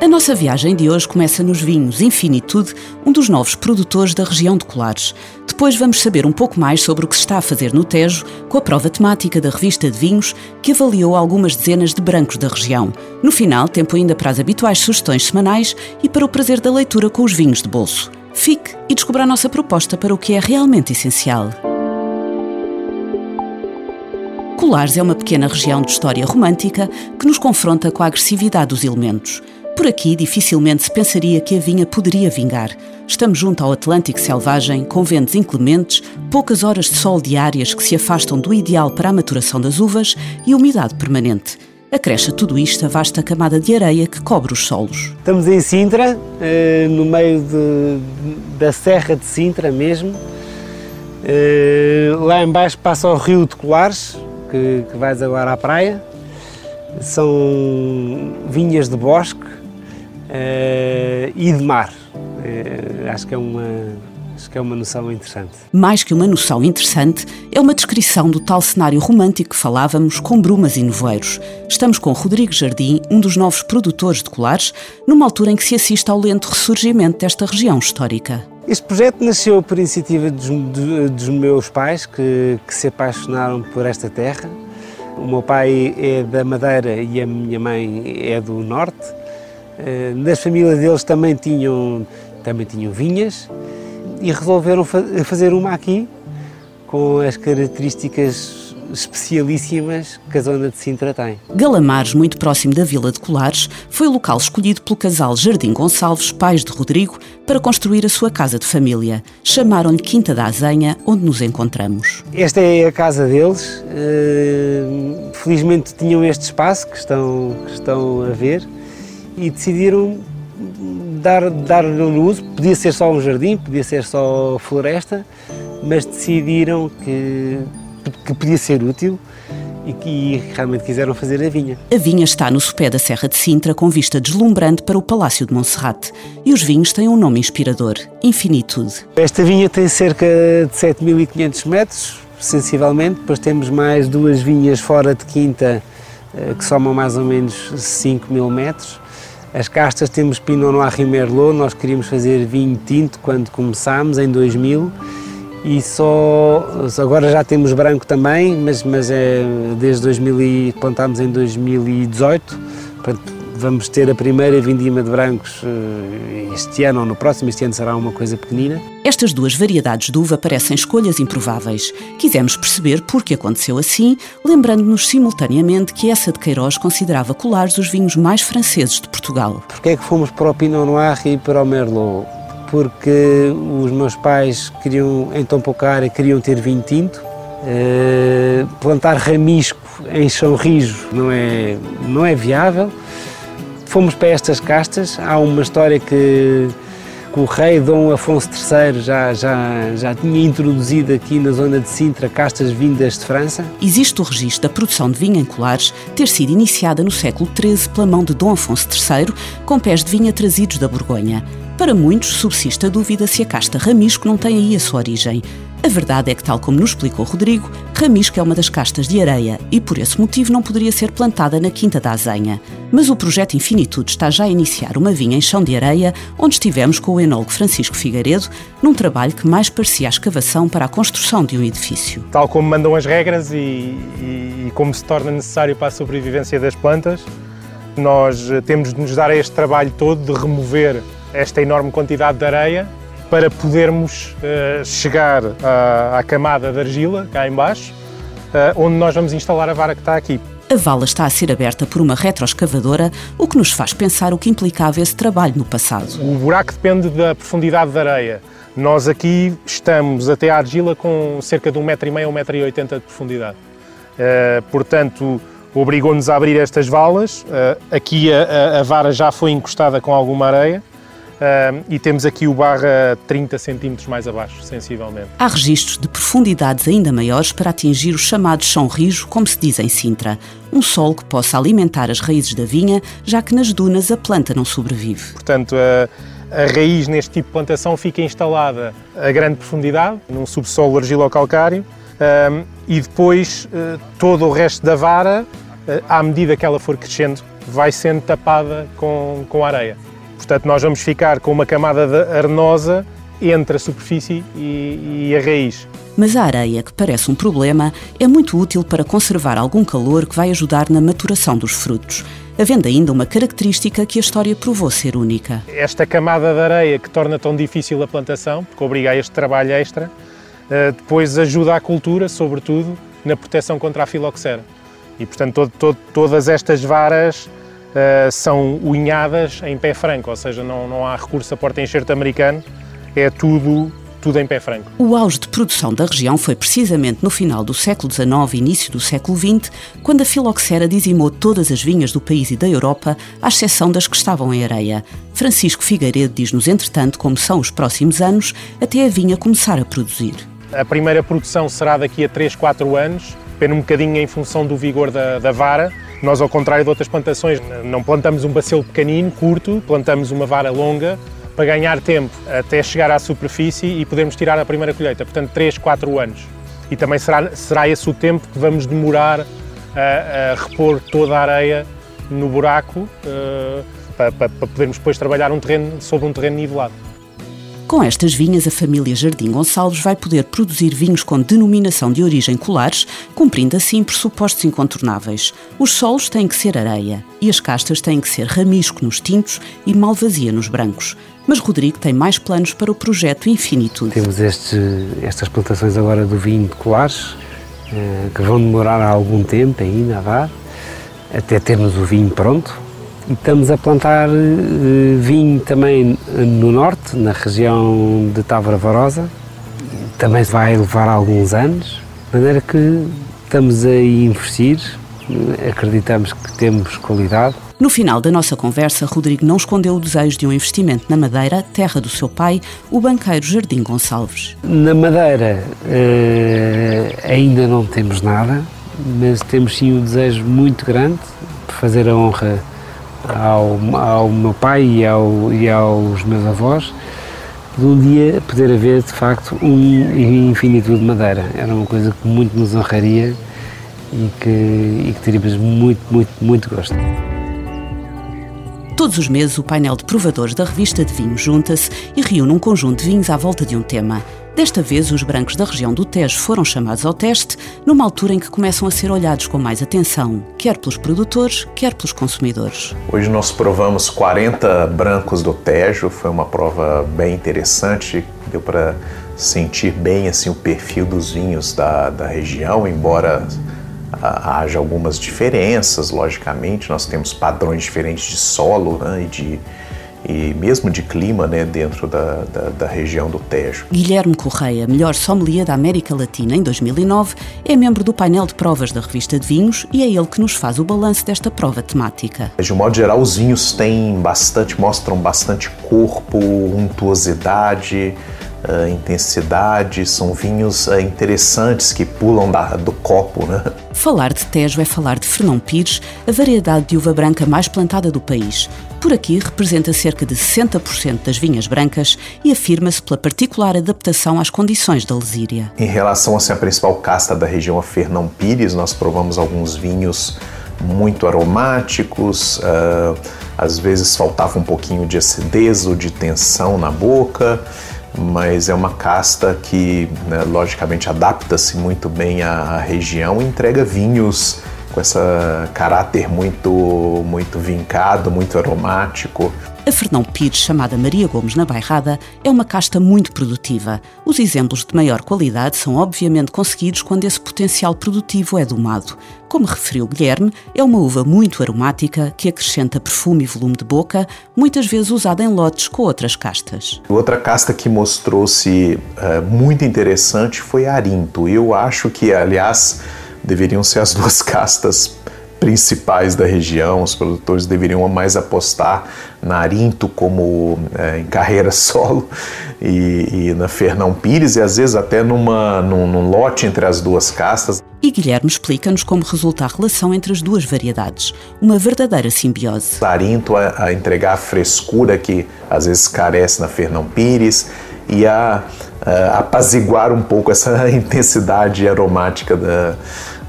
A nossa viagem de hoje começa nos vinhos Infinitude, um dos novos produtores da região de Colares. Depois vamos saber um pouco mais sobre o que se está a fazer no Tejo, com a prova temática da revista de vinhos, que avaliou algumas dezenas de brancos da região. No final, tempo ainda para as habituais sugestões semanais e para o prazer da leitura com os vinhos de bolso. Fique e descubra a nossa proposta para o que é realmente essencial. Colares é uma pequena região de história romântica que nos confronta com a agressividade dos elementos. Por aqui, dificilmente se pensaria que a vinha poderia vingar. Estamos junto ao Atlântico selvagem, com ventos inclementes, poucas horas de sol diárias que se afastam do ideal para a maturação das uvas e umidade permanente. Acresce a tudo isto a vasta camada de areia que cobre os solos. Estamos em Sintra, eh, no meio de, da Serra de Sintra mesmo. Eh, lá embaixo passa o rio de Colares, que, que vais agora à praia. São vinhas de bosque, e de mar. Uh, acho que é uma acho que é uma noção interessante. Mais que uma noção interessante, é uma descrição do tal cenário romântico que falávamos com brumas e nevoeiros. Estamos com Rodrigo Jardim, um dos novos produtores de colares, numa altura em que se assiste ao lento ressurgimento desta região histórica. Este projeto nasceu por iniciativa dos, dos meus pais, que, que se apaixonaram por esta terra. O meu pai é da Madeira e a minha mãe é do Norte eh, nas famílias deles também tinham, também tinham vinhas e resolveram fazer uma aqui com as características especialíssimas que a zona de Sintra tem. Galamares, muito próximo da Vila de Colares, foi o local escolhido pelo casal Jardim Gonçalves, pais de Rodrigo, para construir a sua casa de família. Chamaram-lhe Quinta da Azenha, onde nos encontramos. Esta é a casa deles. Eh, felizmente tinham este espaço que estão, que estão a ver e decidiram dar, dar no uso. Podia ser só um jardim, podia ser só floresta, mas decidiram que, que podia ser útil e que realmente quiseram fazer a vinha. A vinha está no sopé da Serra de Sintra, com vista deslumbrante para o Palácio de Monserrate. E os vinhos têm um nome inspirador, Infinitude. Esta vinha tem cerca de 7.500 metros, sensivelmente. Depois temos mais duas vinhas fora de quinta, eh, que somam mais ou menos 5 mil metros. As castas temos Pinot Noir e Merlot, nós queríamos fazer vinho tinto quando começámos, em 2000, e só, agora já temos branco também, mas, mas é desde 2000 e plantámos em 2018, portanto vamos ter a primeira vindima de brancos eh, este ano ou no próximo, este ano será uma coisa pequenina. Estas duas variedades de uva parecem escolhas improváveis. Quisemos perceber por que aconteceu assim, lembrando-nos simultaneamente que essa de Queiroz considerava colares os vinhos mais franceses de Portugal. Porquê é que fomos para o Pinot Noir e para o Merlot? Porque os meus pais queriam, em tão pouca área, queriam ter vinho tinto. Uh, plantar ramisco em chão rijo não é, não é viável Fomos para estas castas, há uma história que, que o rei Dom Afonso III já, já, já tinha introduzido aqui na zona de Sintra castas vindas de França. Existe o registro da produção de vinho em colares ter sido iniciada no século XIII pela mão de Dom Afonso III, com pés de vinha trazidos da Borgonha. Para muitos, subsiste a dúvida se a casta Ramisco não tem aí a sua origem. A verdade é que, tal como nos explicou Rodrigo, Ramisco é uma das castas de areia e, por esse motivo, não poderia ser plantada na Quinta da Azenha. Mas o projeto Infinitude está já a iniciar uma vinha em chão de areia, onde estivemos com o enólogo Francisco Figueiredo, num trabalho que mais parecia a escavação para a construção de um edifício. Tal como mandam as regras e, e, e como se torna necessário para a sobrevivência das plantas, nós temos de nos dar a este trabalho todo de remover esta enorme quantidade de areia para podermos uh, chegar à, à, camada de argila, cá embaixo, uh, onde nós vamos instalar a vara que está aqui. A vala está a ser aberta por uma retroescavadora, o que nos faz pensar o que implicava esse trabalho no passado. O buraco depende da profundidade da areia. Nós aqui estamos até à argila com cerca de 1,5m a 1,80m de profundidade. Uh, portanto, obrigou-nos a abrir estas valas. Aqui a, a, vara já foi encostada com alguma areia Uh, e temos aqui o barra 30 centímetros mais abaixo, sensivelmente. Há registros de profundidades ainda maiores para atingir o chamado chão rijo, como se diz em Sintra, um solo que possa alimentar as raízes da vinha, já que nas dunas a planta não sobrevive. Portanto, a, a raiz neste tipo de plantação fica instalada a grande profundidade, num subsolo argilocalcário, um, e depois uh, todo o resto da vara, uh, à medida que ela for crescendo, vai sendo tapada com, com areia. Portanto, nós vamos ficar com uma camada arenosa entre a superfície e, e a raiz. Mas a areia, que parece um problema, é muito útil para conservar algum calor que vai ajudar na maturação dos frutos, havendo ainda uma característica que a história provou ser única. Esta camada de areia que torna tão difícil a plantação, porque obriga a este trabalho extra, eh, depois ajuda a cultura, sobretudo, na proteção contra a filoxera. E, portanto, todo, todo, todas estas varas uh, são unhadas em pé franco, ou seja, não, não há recurso a porta-enxerto americano, é tudo tudo em pé franco. O auge de produção da região foi precisamente no final do século XIX e início do século XX, quando a filoxera dizimou todas as vinhas do país e da Europa, à exceção das que estavam em areia. Francisco Figueiredo diz-nos, entretanto, como são os próximos anos até a vinha começar a produzir. A primeira produção será daqui a 3, 4 anos, depende um bocadinho em função do vigor da, da vara. Nós, ao contrário de outras plantações, não plantamos um bacilo pequenino, curto, plantamos uma vara longa, para ganhar tempo até chegar à superfície e podermos tirar a primeira colheita, portanto 3, 4 anos. E também será, será esse o tempo que vamos demorar a, a repor toda a areia no buraco uh, para, para, para podermos depois trabalhar um terreno, sobre um terreno nivelado. Com estas vinhas, a família Jardim Gonçalves vai poder produzir vinhos com denominação de origem colares, cumprindo assim pressupostos incontornáveis. Os solos têm que ser areia e as castas têm que ser ramisco nos tintos e malvazia nos brancos. Mas Rodrigo tem mais planos para o projeto Infinitude. Temos estes, estas plantações agora do vinho de colares, eh, que vão demorar algum tempo ainda a dar, até termos o vinho pronto. Estamos a plantar eh, vinho também no norte, na região de Távora Varosa. Também vai levar alguns anos, de maneira que estamos a investir, acreditamos que temos qualidade no final da nossa conversa, Rodrigo não escondeu o desejo de um investimento na Madeira, terra do seu pai, o banqueiro Jardim Gonçalves. Na Madeira eh, ainda não temos nada, mas temos sim um desejo muito grande de fazer a honra ao, ao meu pai e, ao, e aos meus avós de um dia poder haver de facto um infinito de madeira. Era uma coisa que muito nos honraria e que, e que teríamos muito, muito, muito gosto. Todos os meses, o painel de provadores da revista de vinhos junta-se e reúne um conjunto de vinhos à volta de um tema. Desta vez, os brancos da região do Tejo foram chamados ao teste, numa altura em que começam a ser olhados com mais atenção, quer pelos produtores, quer pelos consumidores. Hoje nós provamos 40 brancos do Tejo, foi uma prova bem interessante, deu para sentir bem assim o perfil dos vinhos da, da região, embora haja algumas diferenças, logicamente, nós temos padrões diferentes de solo né, e, de, e mesmo de clima né, dentro da, da, da, região do Tejo. Guilherme Correia, melhor sommelier da América Latina em 2009, é membro do painel de provas da revista de vinhos e é ele que nos faz o balanço desta prova temática. De um modo geral, os vinhos têm bastante, mostram bastante corpo, untuosidade, uh, intensidade, são vinhos uh, interessantes que pulam da, do copo. Né? Falar de Tejo é falar de Fernão Pires, a variedade de uva branca mais plantada do país. Por aqui representa cerca de 60% das vinhas brancas e afirma-se pela particular adaptação às condições da Lesíria. Em relação assim, à principal casta da região, a Fernão Pires, nós provamos alguns vinhos muito aromáticos, uh, às vezes faltava um pouquinho de acidez ou de tensão na boca mas é uma casta que, né, logicamente, adapta-se muito bem à região e entrega vinhos com esse caráter muito, muito vincado, muito aromático. A Fernão Pires, chamada Maria Gomes na Bairrada, é uma casta muito produtiva. Os exemplos de maior qualidade são obviamente conseguidos quando esse potencial produtivo é domado. Como referiu Guilherme, é uma uva muito aromática que acrescenta perfume e volume de boca, muitas vezes usada em lotes com outras castas. Outra casta que mostrou-se uh, muito interessante foi a Arinto. Eu acho que, aliás, deveriam ser as duas castas principais da região. Os produtores deveriam mais apostar na Arinto como é, em carreira solo e, e, na Fernão Pires e às vezes até numa, num, num lote entre as duas castas. E Guilherme explica-nos como resulta a relação entre as duas variedades, uma verdadeira simbiose. A Arinto a, a entregar a frescura que às vezes carece na Fernão Pires e a, a apaziguar um pouco essa intensidade aromática da,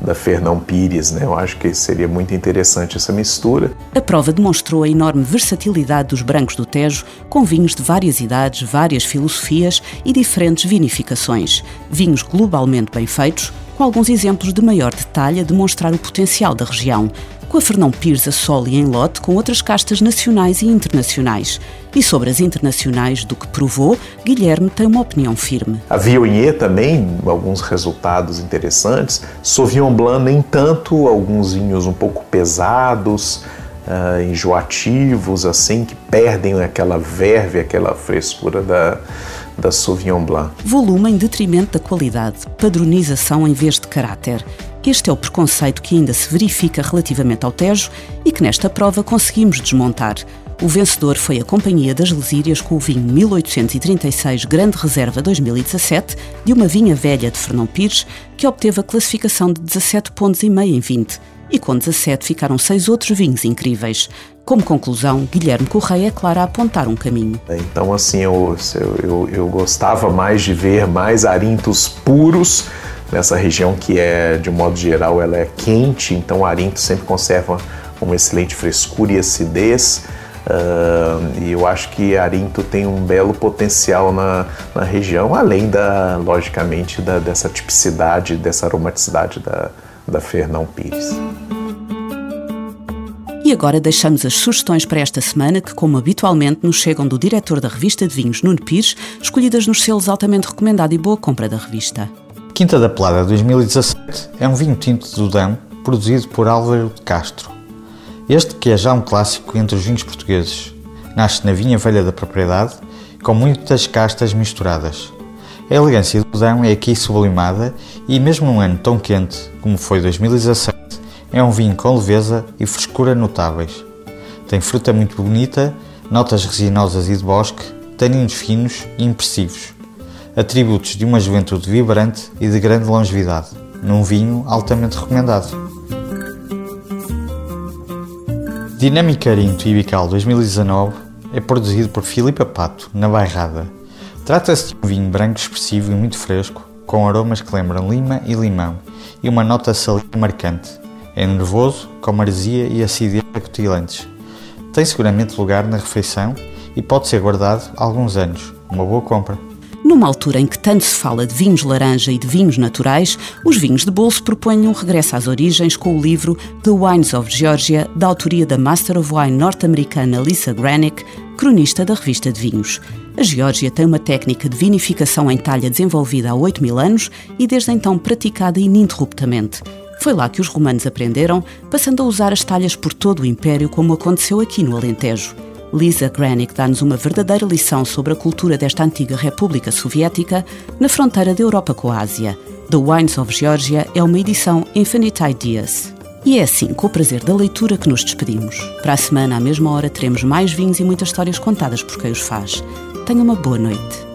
da Fernão Pires. Né? Eu acho que seria muito interessante essa mistura. A prova demonstrou a enorme versatilidade dos brancos do Tejo, com vinhos de várias idades, várias filosofias e diferentes vinificações. Vinhos globalmente bem feitos, com alguns exemplos de maior detalhe a demonstrar o potencial da região, com a Fernão Pires a solo e em lote com outras castas nacionais e internacionais. E sobre as internacionais do que provou, Guilherme tem uma opinião firme. A Viognier também, alguns resultados interessantes. Sauvignon Blanc nem tanto, alguns vinhos um pouco pesados, uh, enjoativos, assim, que perdem aquela verve, aquela frescura da, da Sauvignon Blanc. Volume em detrimento da qualidade, padronização em vez de caráter. Este é o preconceito que ainda se verifica relativamente ao Tejo e que nesta prova conseguimos desmontar. O vencedor foi a Companhia das Lesírias com o vinho 1836 Grande Reserva 2017 de uma vinha velha de Fernão Pires, que obteve a classificação de 17 pontos e meio em 20. E com 17 ficaram seis outros vinhos incríveis. Como conclusão, Guilherme Correia é claro a apontar um caminho. Então, assim, eu, eu, eu gostava mais de ver mais arintos puros nessa região que é, de modo geral, ela é quente, então o arinto sempre conserva uma excelente frescura e acidez. Uh, e eu acho que Arinto tem um belo potencial na, na região, além da, logicamente, da, dessa tipicidade, dessa aromaticidade da, da Fernão Pires. E agora deixamos as sugestões para esta semana que, como habitualmente, nos chegam do diretor da revista de vinhos, Nuno Pires, escolhidas nos selos altamente recomendado e boa compra da revista. Quinta da Pelada 2017 é um vinho tinto do Dão produzido por Álvaro de Castro. Este que é já um clássico entre os vinhos portugueses. Nasce na vinha velha da propriedade, com muitas castas misturadas. A elegância do Dão é aqui sublimada e mesmo num ano tão quente como foi 2017, é um vinho com leveza e frescura notáveis. Tem fruta muito bonita, notas resinosas e de bosque, taninos finos e impressivos atributos de uma juventude vibrante e de grande longevidade, num vinho altamente recomendado. Dinâmica Arinto Ibical 2019 é produzido por Filipe Pato, na Bairrada. Trata-se de um vinho branco expressivo e muito fresco, com aromas que lembram lima e limão e uma nota salina marcante. É nervoso, com maresia e acidez acutilhantes. Tem seguramente lugar na refeição e pode ser guardado alguns anos. Uma boa compra. Numa altura em que tanto se fala de vinhos laranja e de vinhos naturais, os vinhos de bolso propõem um regresso às origens com o livro The Wines of Georgia, da autoria da Master of Wine norte-americana Lisa Granick, cronista da revista de vinhos. A Geórgia tem uma técnica de vinificação em talha desenvolvida há 8 mil anos e desde então praticada ininterruptamente. Foi lá que os romanos aprenderam, passando a usar as talhas por todo o Império, como aconteceu aqui no Alentejo. Lisa Granick dá-nos uma verdadeira lição sobre a cultura desta antiga República Soviética na fronteira da Europa com a Ásia. The Wines of Georgia é uma edição Infinite Ideas. E é assim, com o prazer da leitura, que nos despedimos. Para a semana, à mesma hora, teremos mais vinhos e muitas histórias contadas por quem os faz. Tenha uma boa noite.